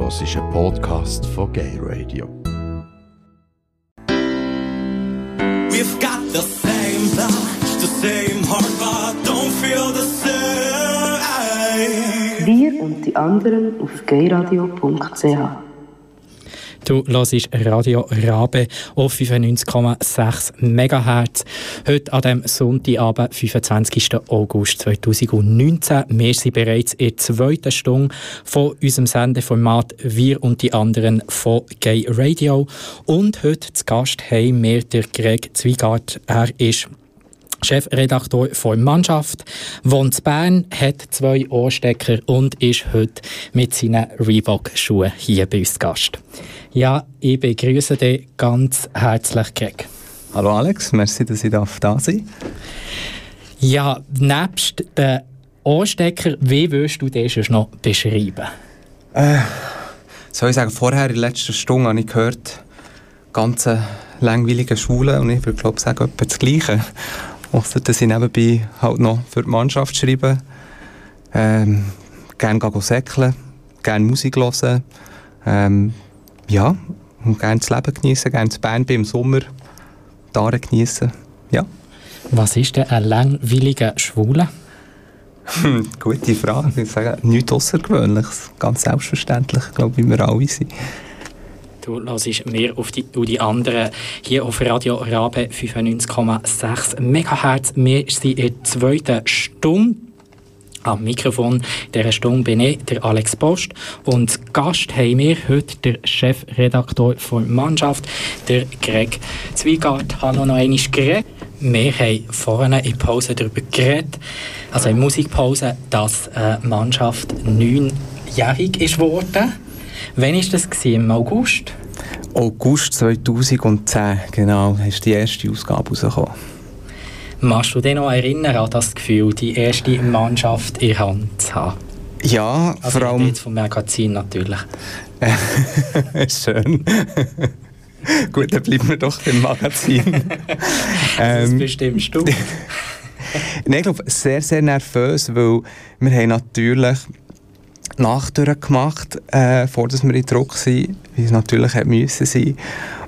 hörst einen Podcast von Gay Radio. We've got the same blood, the same heart, but don't feel the same. Wir und die anderen auf gayradio.ch Du hörst Radio Rabe auf 95,6 MHz. Heute an dem Sonntagabend, 25. August 2019. Wir sind bereits in der zweiten Stunde von unserem Sendeformat Wir und die anderen von Gay Radio. Und heute zu Gast haben wir der Greg Zwiegart. Er ist Chefredakteur von Mannschaft, wohnt in Bern, hat zwei Ohrstecker und ist heute mit seinen Reebok-Schuhen hier bei uns Gast. Ja, ich begrüße dich ganz herzlich, Greg. Hallo Alex, merci, dass ich da sein darf. Ja, nebst den Ohrstecker, wie würdest du den schon noch beschreiben? Äh, soll ich sagen, vorher in der letzten Stunde habe ich gehört, ganz langweilige Schule und ich würde glaube sagen, etwa das Gleiche. Ausser, dass ich nebenbei halt noch für die Mannschaft schreibe. Ähm, gerne gehen säckeln, gerne Musik hören. Ähm, ja, und gerne das Leben genießen, gerne das Band im Sommer, Tare genießen. Ja. Was ist denn ein langweiliger Schwuler? Gute Frage. Ich würde sagen, nichts Außergewöhnliches. Ganz selbstverständlich, glaube ich, wie wir alle sind. Du hörst mehr auf die, auf die anderen hier auf Radio Rabe 95,6 MHz. Wir sind in der zweiten Stunde. Am Mikrofon dieser Stunde bin ich, der Alex Post. Und Gast haben wir heute der Chefredakteur der Mannschaft, der Greg Zwiegart. Hallo noch einmal, Greg. Wir haben vorhin in Pause darüber geredet, also in Musikpause, dass die Mannschaft neunjährig ist worden. Wann war das? Im August? August 2010, genau, ist die erste Ausgabe rausgekommen. Machst du dich noch erinnern an das Gefühl, die erste Mannschaft in Hand zu haben? Ja, also vor allem... jetzt vom Magazin natürlich. Schön. Gut, dann bleiben wir doch beim Magazin. das ähm, bestimmst du. Nein, ich glaube, sehr, sehr nervös, weil wir haben natürlich Nacht gemacht, äh, vor dass wir in Druck waren, wie es natürlich hätte müssen sein.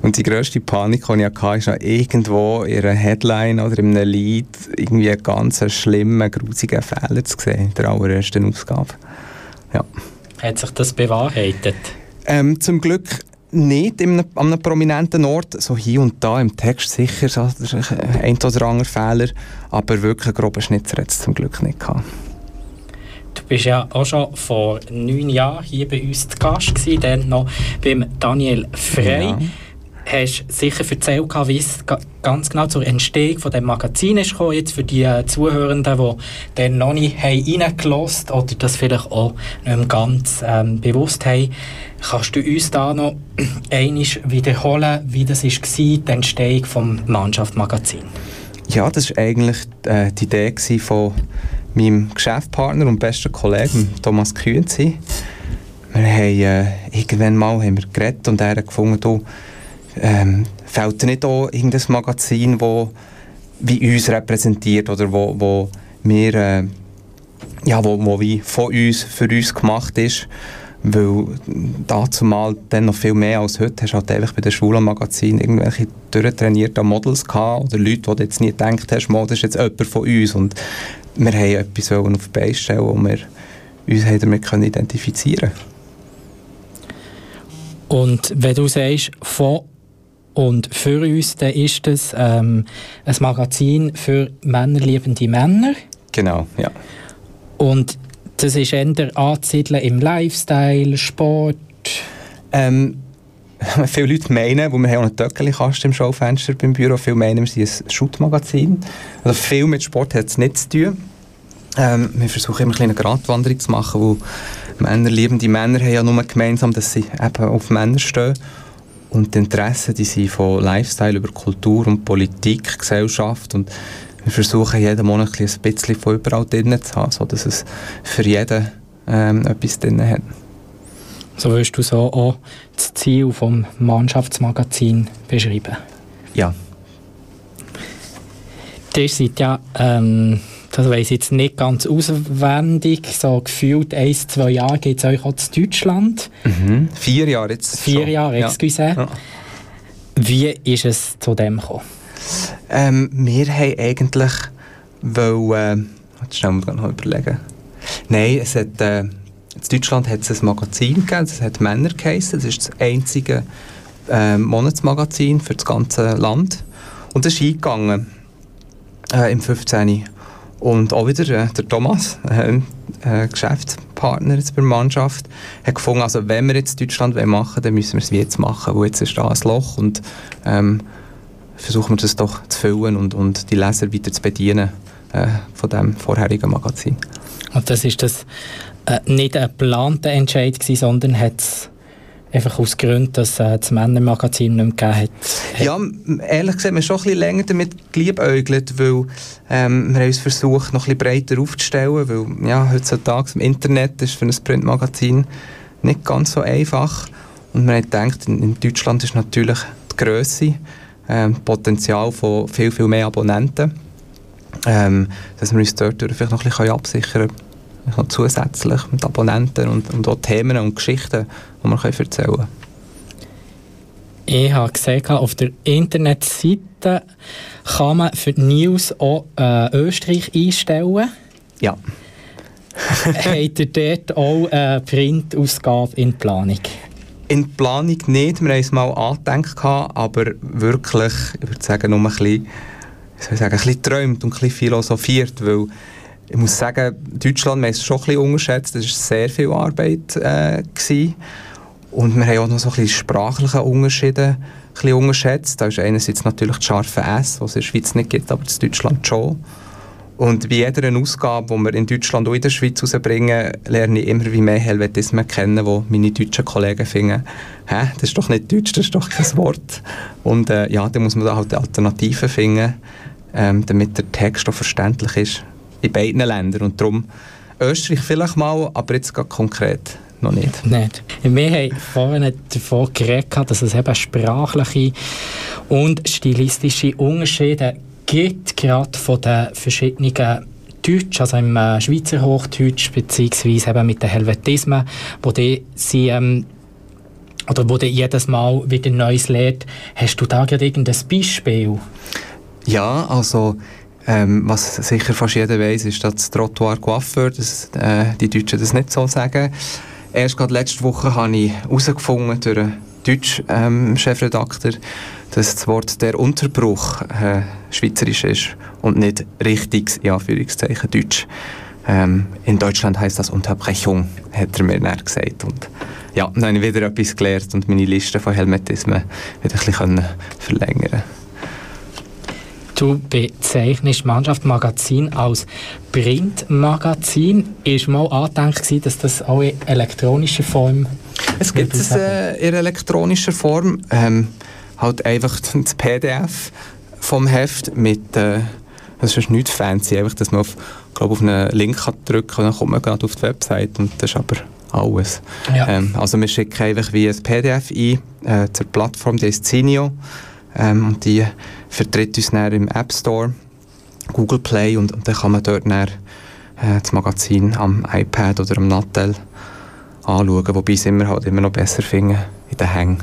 Und die grösste Panik, die ich hatte, ist noch irgendwo in einer Headline oder in einem Lied irgendwie einen ganz schlimmen, grusigen Fehler zu sehen in der allerersten Ausgabe. Ja. Hat sich das bewahrheitet? Ähm, zum Glück nicht in einem, an einem prominenten Ort, so hier und da im Text sicher, so, ein oder andere Fehler, aber wirklich einen groben Schnitzer hat es zum Glück nicht gehabt. Du bist ja auch schon vor neun Jahren hier bei uns zu Gast gewesen, dann noch beim Daniel Frey. Ja. Hast sicher erzählt, wie es ganz genau zur Entstehung von dem Magazin ist gekommen, jetzt für die äh, Zuhörenden, die dann noch nicht reingelassen haben oder das vielleicht auch nicht mehr ganz ähm, bewusst haben. Kannst du uns da noch einmal wiederholen, wie das war, die Entstehung des Mannschaftsmagazins? Ja, das war eigentlich äh, die Idee von meinem Geschäftspartner und besten Kollegen Thomas Kühnzi. Wir haben äh, irgendwann mal haben wir geredet und er hat gefunden, du, ähm, fällt dir nicht auch irgendein Magazin, das wie uns repräsentiert oder wo, wo wir, äh, ja, wo, wo wie von uns, für uns gemacht ist, weil dazu mal dann noch viel mehr als heute hast du halt einfach bei den schwulen Magazinen irgendwelche durchtrainierten Models gehabt oder Leute, die du jetzt nie gedacht hast, das ist jetzt jemand von uns und wir haben etwas auf die Beine stellen, wo wir uns damit können identifizieren Und wenn du sagst, von und für uns, dann ist das ähm, ein Magazin für männerliebende Männer. Genau, ja. Und das ist eher anzusiedeln im Lifestyle, Sport? Ähm, viele Leute meinen, wo wir haben auch einen Töckeli-Kasten im Schaufenster beim Büro, viele meinen, wir sind ein Shoot-Magazin. Also viel mit Sport hat es nicht zu tun. Ähm, wir versuchen immer eine Gratwanderung zu machen, wo Männer, liebende Männer haben ja nur gemeinsam, dass sie eben auf Männer stehen. Und die Interessen, die sind von Lifestyle über Kultur und Politik, Gesellschaft und wir versuchen jeden Monat ein bisschen von überall drin zu haben, sodass es für jeden ähm, etwas drin hat. So wirst du so auch das Ziel vom Mannschaftsmagazin beschreiben? Ja. Ihr seid ja ähm, das weiß ich jetzt nicht ganz auswendig, so gefühlt ein, zwei Jahre geht es euch auch zu Deutschland. Mhm. Vier Jahre jetzt Vier schon. Jahre, excuse. Ja. Wie ist es zu dem gekommen? Ähm, wir haben eigentlich wollen, äh, jetzt schnell mal noch überlegen. Nein, es hat, äh, in Deutschland hat es ein Magazin gegeben, das hat Männer geheißen, das ist das einzige äh, Monatsmagazin für das ganze Land. Und das ist eingegangen äh, im 15. Und auch wieder äh, der Thomas, äh, äh, Geschäftspartner jetzt bei der Mannschaft, hat gefunden, also wenn wir jetzt Deutschland machen wollen, dann müssen wir es wie jetzt machen, wo jetzt ist da ein Loch und ähm, versuchen wir das doch zu füllen und, und die Leser weiter zu bedienen äh, von dem vorherigen Magazin. Und das ist das äh, nicht ein geplanter Entscheid gewesen, sondern hat es einfach aus Gründen, dass äh, das Männermagazin nicht mehr gegeben hat. Ja, ehrlich gesagt, wir haben schon ein bisschen länger damit geliebäugelt, weil ähm, wir haben uns versucht, noch ein bisschen breiter aufzustellen, weil ja, heutzutage im Internet ist für ein Printmagazin nicht ganz so einfach. Und wir haben gedacht, in, Deutschland ist natürlich die Grösse, ähm, Potenzial von viel, viel mehr Abonnenten, ähm, dass wir uns dort vielleicht noch ein bisschen absichern können zusätzlich mit Abonnenten und, und auch Themen und Geschichten, die man erzählen kann. Ich habe gesehen, auf der Internetseite kann man für die News auch äh, Österreich einstellen. Ja. Habt ihr dort auch eine Printausgabe in Planung? In Planung nicht, wir haben es mal angedenkt, aber wirklich, ich würde sagen, nur ein bisschen, ich sagen, ein bisschen träumt und ein bisschen philosophiert, weil ich muss sagen, Deutschland, wir haben es schon ein bisschen unterschätzt, das war sehr viel Arbeit. Äh, gewesen. Und wir haben auch noch so ein bisschen sprachliche Unterschiede bisschen unterschätzt. Da ist einerseits natürlich das scharfe S, was es in der Schweiz nicht gibt, aber in Deutschland schon. Und bei jeder Ausgabe, die wir in Deutschland und in der Schweiz rausbringen, lerne ich immer wie mehr Helvetismen kennen, wo meine deutschen Kollegen finden, hä, das ist doch nicht Deutsch, das ist doch kein Wort. Und äh, ja, da muss man da halt Alternativen finden, ähm, damit der Text auch verständlich ist in beiden Ländern. Und darum Österreich vielleicht mal, aber jetzt gerade konkret noch nicht. nicht. Wir haben vorhin davon geredet, dass es eben sprachliche und stilistische Unterschiede gibt, gerade von den verschiedenen Deutsch, also im äh, Schweizer Hochdeutsch, beziehungsweise eben mit den Helvetismen, wo die sie, ähm, oder wo die jedes Mal wieder Neues lernt. Hast du da gerade irgendein Beispiel? Ja, also ähm, was sicher fast jeder weiß, ist, dass das Trottoir Coiffeur, dass äh, die Deutschen das nicht so sagen. Erst gerade letzte Woche habe ich herausgefunden durch einen deutschen ähm, Chefredakteur, dass das Wort der Unterbruch äh, schweizerisch ist und nicht richtiges, in Anführungszeichen, Deutsch. Ähm, in Deutschland heißt das Unterbrechung, hat er mir dann gesagt. Und ja, dann habe ich wieder etwas gelernt und meine Liste von Helmetismen wieder ein bisschen verlängern Du bezeichnest Mannschaft Magazin als Printmagazin. Ist mal angedenkt, dass das auch in elektronischer Form Es gibt es äh, in elektronischer Form. Ähm, halt einfach das PDF vom Heft mit... Äh, das ist nicht fancy, einfach, dass man auf, glaub, auf einen Link kann drücken kann und dann kommt man gerade auf die Website und das ist aber alles. Ja. Ähm, also wir schicken einfach wie ein PDF ein äh, zur Plattform, die ist Zinio ähm, und die vertritt uns dann im App Store, Google Play und, und dann kann man dort dann, äh, das Magazin am iPad oder am Nattel anschauen, wobei ich es immer, halt immer noch besser finde in den Hängen.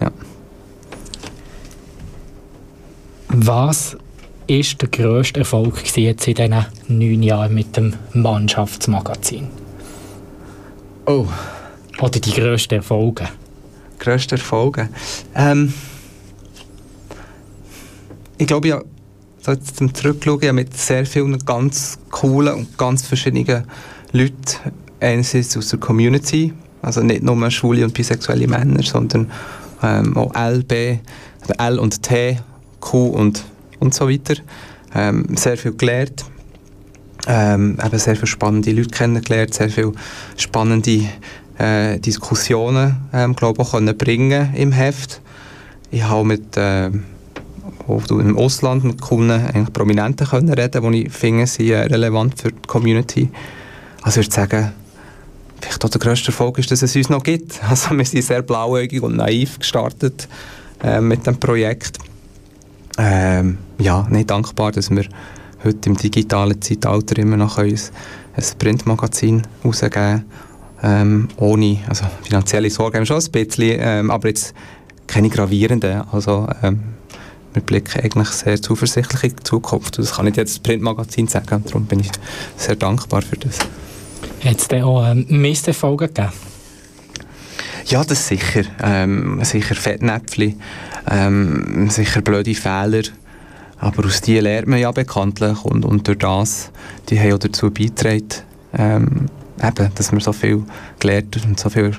Ja. Was ist der grösste Erfolg jetzt in diesen neun Jahren mit dem Mannschaftsmagazin? Oh. Oder die grössten Erfolge? Grösste Erfolge? Ähm, ich glaube ja, so jetzt zum Zurückschauen, ja mit sehr vielen ganz coolen und ganz verschiedenen Leuten, einerseits aus der Community, also nicht nur schwule und bisexuelle Männer, sondern ähm, auch L, B, L und T, Q und, und so weiter. Ähm, sehr viel gelernt, ähm, eben sehr viele spannende Leute kennengelernt, sehr viele spannende äh, Diskussionen, ähm, glaube ich, können bringen im Heft. Ich habe mit äh, wo du im Ausland mit Kunden, Prominenten können reden können, die ich finde, sind relevant für die Community. Also ich würde sagen, vielleicht auch der grösste Erfolg ist, dass es uns noch gibt. Also wir sind sehr blauäugig und naiv gestartet äh, mit dem Projekt. Ähm, ja, nicht dankbar, dass wir heute im digitalen Zeitalter immer noch ein, Printmagazin rausgeben ähm, ohne, also finanzielle Sorgen haben schon ein bisschen, ähm, aber jetzt keine gravierenden. Also ähm, wir blicken eigentlich sehr zuversichtlich in die Zukunft. Das kann ich jetzt das Printmagazin sagen, darum bin ich sehr dankbar für das. Hat es denn auch ähm, Misserfolge gegeben? Ja, das sicher. Ähm, sicher Fettnäpfchen, ähm, sicher blöde Fehler. Aber aus denen lernt man ja bekanntlich und, und durch das, die haben auch dazu beigetragen, ähm, eben, dass wir so viel gelernt und so viele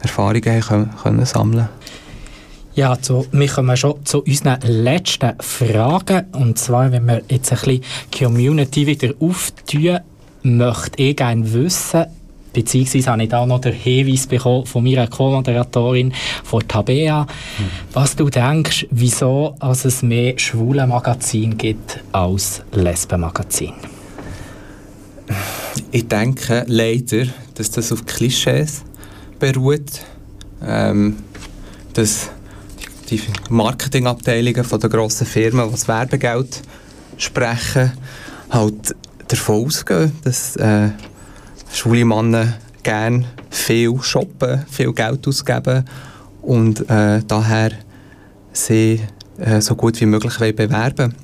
Erfahrungen haben können, sammeln ja, so, wir kommen schon zu unseren letzten Fragen. Und zwar, wenn wir jetzt ein bisschen die Community wieder auftun, möchte ich gerne wissen, beziehungsweise habe ich da noch den Hinweis bekommen von meiner Co-Moderatorin, von Tabea, mhm. was du denkst, wieso es mehr schwule Magazin gibt als Lesben-Magazin. Ich denke leider, dass das auf Klischees beruht. Ähm, dass die Marketingabteilungen von der grossen Firmen, die das Werbegeld sprechen, halt davon ausgehen, dass äh, schwule Männer gerne viel shoppen, viel Geld ausgeben und äh, daher sie äh, so gut wie möglich bewerben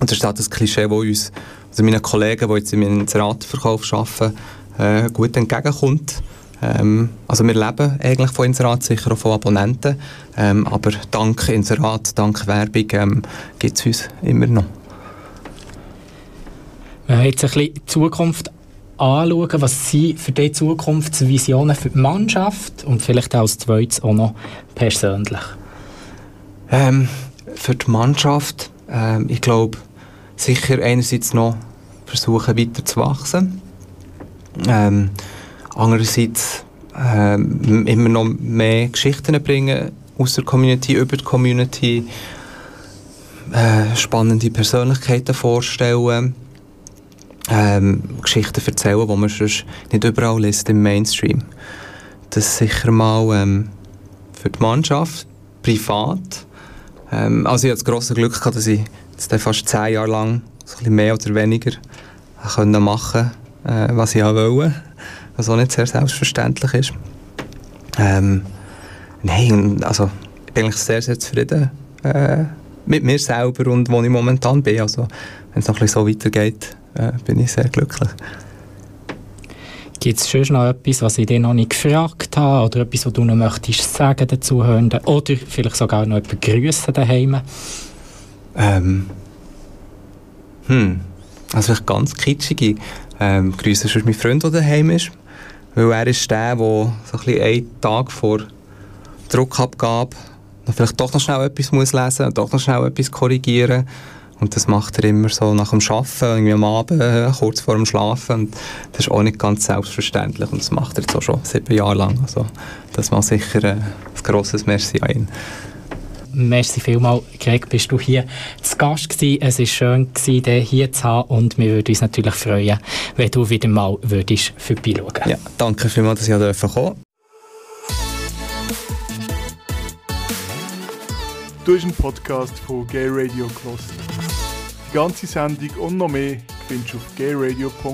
Und das ist halt das Klischee, das uns, also meinen Kollegen, die jetzt in meinem Inseratverkauf arbeiten, äh, gut entgegenkommt. Ähm, also wir leben eigentlich von Inserat, sicher auch von Abonnenten, ähm, aber dank Inserat, dank Werbung ähm, gibt es uns immer noch. Wenn wir jetzt ein bisschen die Zukunft anschauen, was sind für die Zukunftsvisionen für die Mannschaft und vielleicht auch als zweites auch noch persönlich? Ähm, für die Mannschaft, ähm, ich glaube, sicher einerseits noch versuchen weiter zu wachsen. Ähm, andererseits ähm, immer noch mehr Geschichten bringen aus der Community, über die Community, äh, spannende Persönlichkeiten vorstellen, ähm, Geschichten erzählen, die man sonst nicht überall liest im Mainstream. Das ist sicher mal ähm, für die Mannschaft, privat. Ähm, also ich hatte das grosse Glück, gehabt, dass ich jetzt fast zehn Jahre lang so ein bisschen mehr oder weniger können machen äh, was ich wollte, was auch nicht sehr selbstverständlich ist. Ähm, nein, also ich bin eigentlich sehr, sehr zufrieden äh, mit mir selber und wo ich momentan bin. Also wenn es noch ein bisschen so weitergeht, äh, bin ich sehr glücklich. Gibt es schon noch etwas, was ich dir noch nicht gefragt habe oder etwas, was du noch möchtest sagen dazu hören oder vielleicht sogar noch jemanden grüßen daheim? Ähm, hm, also vielleicht ganz kitschige ähm, grüße schon meinen Freund, der daheim ist, weil er ist der, der so ein einen Tag vor Druckabgabe vielleicht doch noch schnell etwas muss lesen und doch noch schnell etwas korrigieren und das macht er immer so nach dem Arbeiten, irgendwie am Abend, äh, kurz vor dem Schlafen. Und das ist auch nicht ganz selbstverständlich. Und das macht er jetzt auch schon sieben Jahre lang. Also das war sicher äh, ein grosses Merci an ihn. Merci vielmals, Greg, bist du hier zu Gast gewesen. Es war schön, gewesen, dich hier zu haben und wir würden uns natürlich freuen, wenn du wieder mal würdest vorbeischauen Ja, danke vielmals, dass ich kommen durfte. Du hast einen Podcast von Gay Radio Kloster. Die ganze Sendung und noch mehr findest du auf gayradio.lgbt.